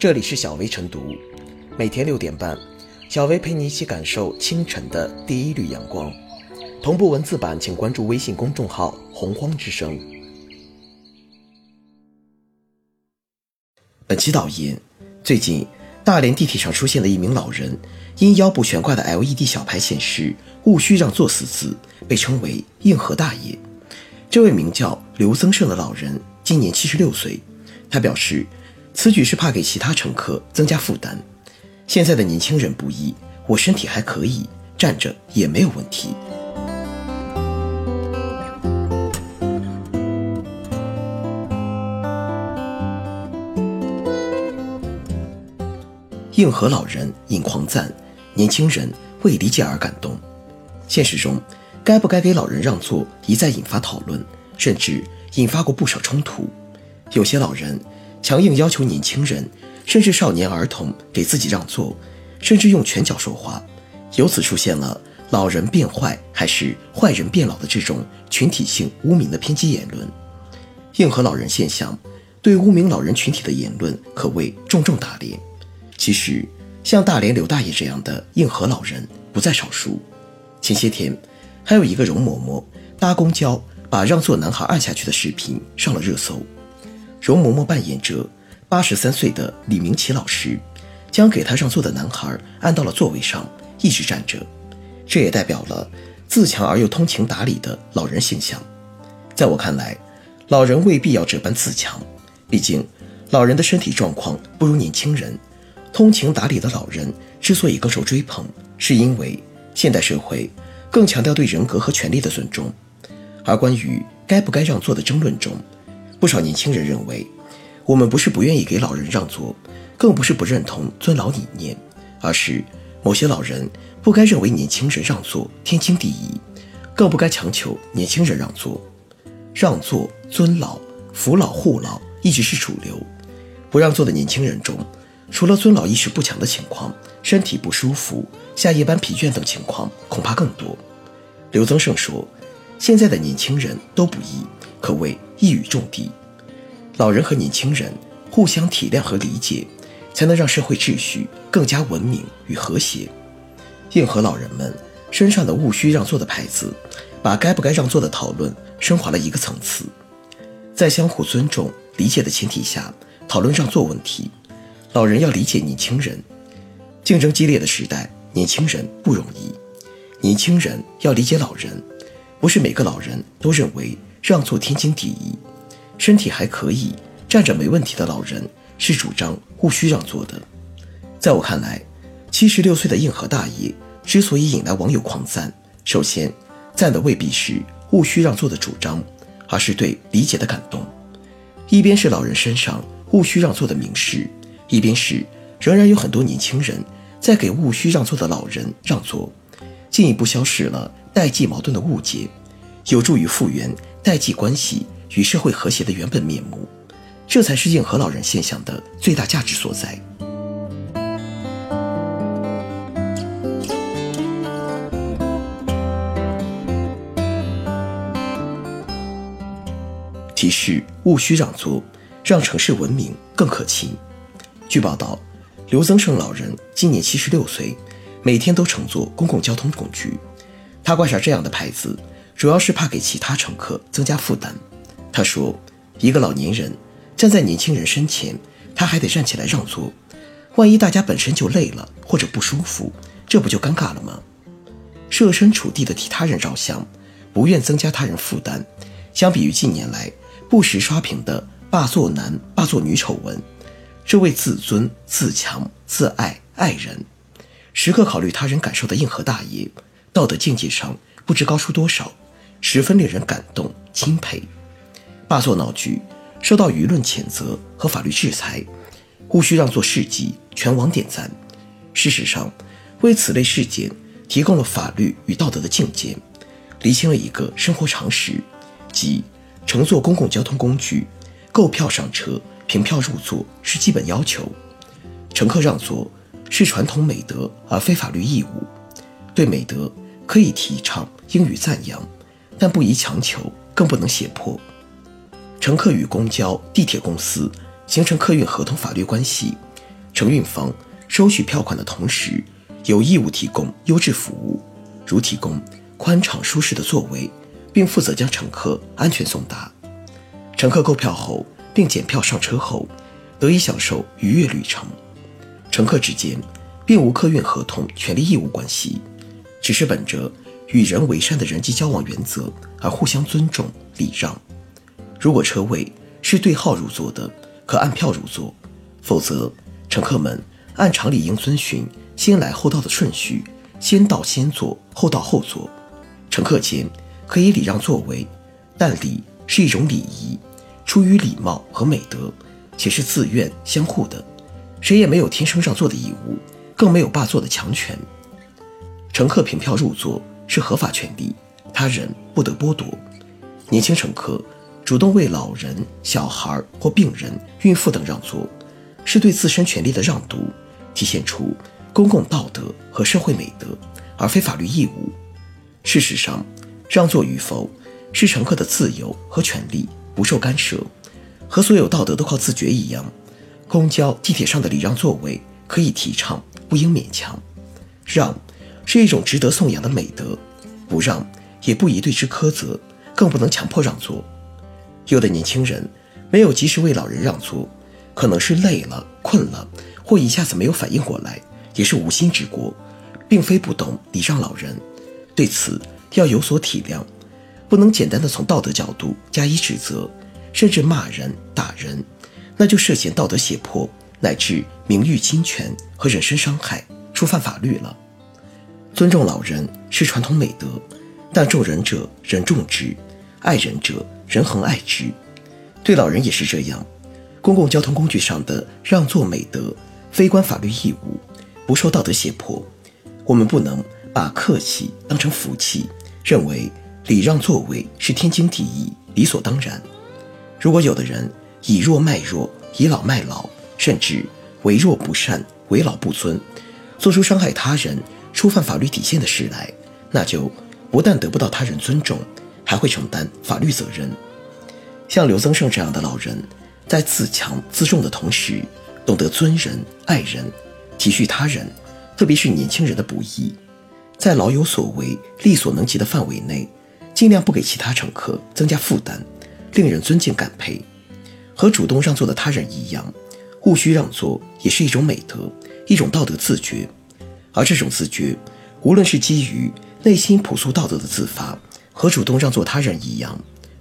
这里是小薇晨读，每天六点半，小薇陪你一起感受清晨的第一缕阳光。同步文字版，请关注微信公众号“洪荒之声”。本期导言：最近，大连地铁上出现了一名老人，因腰部悬挂的 LED 小牌显示“勿需让座”四字，被称为“硬核大爷”。这位名叫刘增胜的老人今年七十六岁，他表示。此举是怕给其他乘客增加负担。现在的年轻人不易，我身体还可以，站着也没有问题。硬核老人引狂赞，年轻人为理解而感动。现实中，该不该给老人让座一再引发讨论，甚至引发过不少冲突。有些老人。强硬要求年轻人，甚至少年儿童给自己让座，甚至用拳脚说话，由此出现了“老人变坏还是坏人变老”的这种群体性污名的偏激言论。硬核老人现象对污名老人群体的言论可谓重重打脸。其实，像大连刘大爷这样的硬核老人不在少数。前些天，还有一个容嬷嬷搭公交把让座男孩按下去的视频上了热搜。容嬷嬷扮演着八十三岁的李明启老师，将给他让座的男孩按到了座位上，一直站着。这也代表了自强而又通情达理的老人形象。在我看来，老人未必要这般自强，毕竟老人的身体状况不如年轻人。通情达理的老人之所以更受追捧，是因为现代社会更强调对人格和权利的尊重。而关于该不该让座的争论中，不少年轻人认为，我们不是不愿意给老人让座，更不是不认同尊老理念，而是某些老人不该认为年轻人让座天经地义，更不该强求年轻人让座。让座、尊老、扶老、护老一直是主流，不让座的年轻人中，除了尊老意识不强的情况，身体不舒服、下夜班疲倦等情况恐怕更多。刘增胜说：“现在的年轻人都不易。”可谓一语中的，老人和年轻人互相体谅和理解，才能让社会秩序更加文明与和谐。硬核老人们身上的“勿需让座”的牌子，把该不该让座的讨论升华了一个层次。在相互尊重、理解的前提下讨论让座问题，老人要理解年轻人。竞争激烈的时代，年轻人不容易，年轻人要理解老人。不是每个老人都认为。让座天经地义，身体还可以站着没问题的老人是主张勿需让座的。在我看来，七十六岁的硬核大爷之所以引来网友狂赞，首先赞的未必是勿需让座的主张，而是对理解的感动。一边是老人身上勿需让座的明示，一边是仍然有很多年轻人在给勿需让座的老人让座，进一步消失了代际矛盾的误解，有助于复原。代际关系与社会和谐的原本面目，这才是硬核老人现象的最大价值所在。提示：勿需让座，让城市文明更可亲。据报道，刘增胜老人今年七十六岁，每天都乘坐公共交通工具，他挂上这样的牌子。主要是怕给其他乘客增加负担。他说：“一个老年人站在年轻人身前，他还得站起来让座，万一大家本身就累了或者不舒服，这不就尴尬了吗？”设身处地的替他人着想，不愿增加他人负担。相比于近年来不时刷屏的“霸座男”“霸座女”丑闻，这位自尊、自强、自爱、爱人，时刻考虑他人感受的硬核大爷，道德境界上不知高出多少。十分令人感动钦佩，霸座闹剧受到舆论谴责和法律制裁，勿需让座事迹全网点赞。事实上，为此类事件提供了法律与道德的境界，厘清了一个生活常识，即乘坐公共交通工具，购票上车、凭票入座是基本要求，乘客让座是传统美德而非法律义务。对美德可以提倡，应予赞扬。但不宜强求，更不能胁迫。乘客与公交、地铁公司形成客运合同法律关系，承运方收取票款的同时，有义务提供优质服务，如提供宽敞舒适的座位，并负责将乘客安全送达。乘客购票后并检票上车后，得以享受愉悦旅程。乘客之间并无客运合同权利义务关系，只是本着与人为善的人际交往原则而互相尊重礼让。如果车位是对号入座的，可按票入座；否则，乘客们按常理应遵循先来后到的顺序，先到先坐，后到后坐。乘客间可以礼让座位，但礼是一种礼仪，出于礼貌和美德，且是自愿相互的。谁也没有天生让座的义务，更没有霸座的强权。乘客凭票入座是合法权利，他人不得剥夺。年轻乘客。主动为老人、小孩或病人、孕妇等让座，是对自身权利的让渡，体现出公共道德和社会美德，而非法律义务。事实上，让座与否是乘客的自由和权利，不受干涉。和所有道德都靠自觉一样，公交、地铁上的礼让座位可以提倡，不应勉强。让是一种值得颂扬的美德，不让也不宜对之苛责，更不能强迫让座。有的年轻人没有及时为老人让座，可能是累了、困了，或一下子没有反应过来，也是无心之过，并非不懂礼让老人。对此要有所体谅，不能简单的从道德角度加以指责，甚至骂人、打人，那就涉嫌道德胁迫，乃至名誉侵权和人身伤害，触犯法律了。尊重老人是传统美德，但重人者人重之，爱人者。人恒爱之，对老人也是这样。公共交通工具上的让座美德，非关法律义务，不受道德胁迫。我们不能把客气当成福气，认为礼让座位是天经地义、理所当然。如果有的人以弱卖弱、倚老卖老，甚至为弱不善、为老不尊，做出伤害他人、触犯法律底线的事来，那就不但得不到他人尊重。还会承担法律责任。像刘增胜这样的老人，在自强自重的同时，懂得尊人爱人，体恤他人，特别是年轻人的不易，在老有所为、力所能及的范围内，尽量不给其他乘客增加负担，令人尊敬感佩。和主动让座的他人一样，务需让座也是一种美德，一种道德自觉。而这种自觉，无论是基于内心朴素道德的自发。和主动让座他人一样，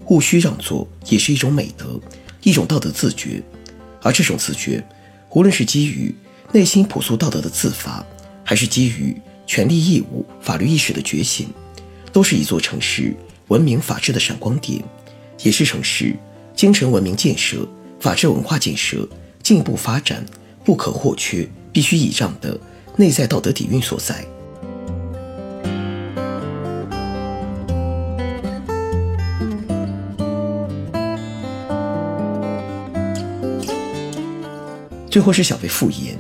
务需让座也是一种美德，一种道德自觉。而这种自觉，无论是基于内心朴素道德的自发，还是基于权利义务、法律意识的觉醒，都是一座城市文明法治的闪光点，也是城市精神文明建设、法治文化建设进一步发展不可或缺、必须倚仗的内在道德底蕴所在。最后是小辈复言，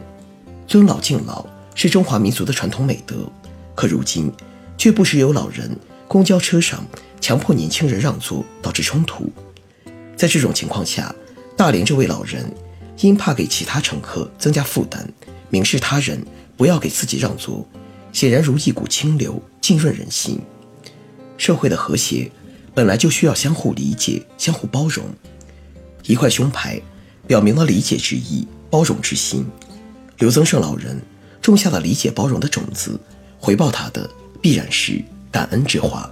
尊老敬老是中华民族的传统美德，可如今却不时有老人公交车上强迫年轻人让座，导致冲突。在这种情况下，大连这位老人因怕给其他乘客增加负担，明示他人不要给自己让座，显然如一股清流，浸润人心。社会的和谐本来就需要相互理解、相互包容。一块胸牌表明了理解之意。包容之心，刘增胜老人种下了理解包容的种子，回报他的必然是感恩之花。